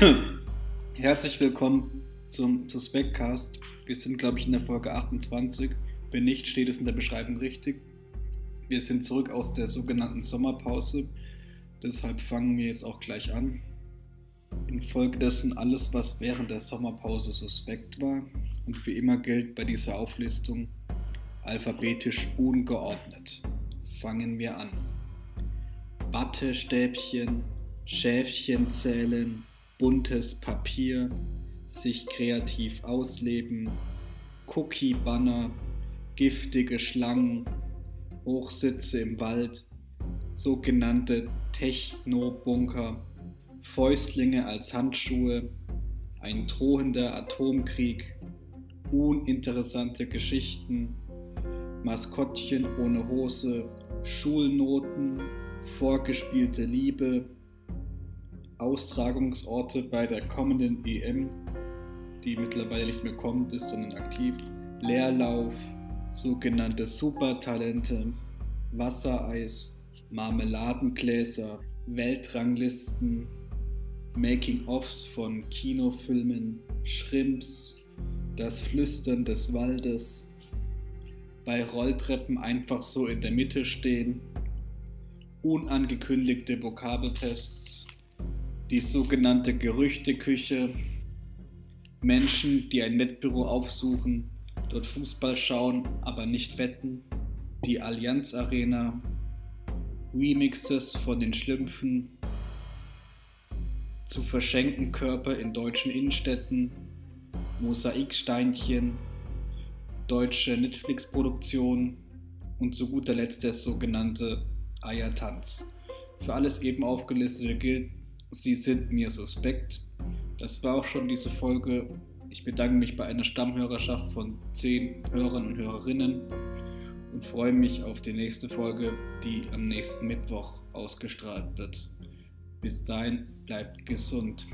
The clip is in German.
Herzlich willkommen zum Suspectcast. Wir sind, glaube ich, in der Folge 28. Wenn nicht, steht es in der Beschreibung richtig. Wir sind zurück aus der sogenannten Sommerpause. Deshalb fangen wir jetzt auch gleich an. Infolgedessen alles, was während der Sommerpause suspekt war. Und wie immer gilt bei dieser Auflistung alphabetisch ungeordnet. Fangen wir an. Wattestäbchen, Schäfchen zählen, buntes Papier, sich kreativ ausleben, Cookie-Banner, giftige Schlangen, Hochsitze im Wald, sogenannte Techno-Bunker, Fäustlinge als Handschuhe, ein drohender Atomkrieg, uninteressante Geschichten, Maskottchen ohne Hose, Schulnoten, vorgespielte Liebe, Austragungsorte bei der kommenden EM, die mittlerweile nicht mehr kommt ist, sondern aktiv, Leerlauf, sogenannte Supertalente, Wassereis, Marmeladengläser, Weltranglisten, Making-ofs von Kinofilmen, Shrimps, das Flüstern des Waldes, bei Rolltreppen einfach so in der Mitte stehen, unangekündigte Vokabeltests, die sogenannte Gerüchteküche, Menschen, die ein Wettbüro aufsuchen, dort Fußball schauen, aber nicht wetten, die Allianz Arena, Remixes von den Schlümpfen, zu verschenken Körper in deutschen Innenstädten, Mosaiksteinchen, deutsche Netflix-Produktion. Und zu guter Letzt der sogenannte Eiertanz. Für alles eben aufgelistete gilt, Sie sind mir suspekt. Das war auch schon diese Folge. Ich bedanke mich bei einer Stammhörerschaft von 10 Hörern und Hörerinnen und freue mich auf die nächste Folge, die am nächsten Mittwoch ausgestrahlt wird. Bis dahin bleibt gesund.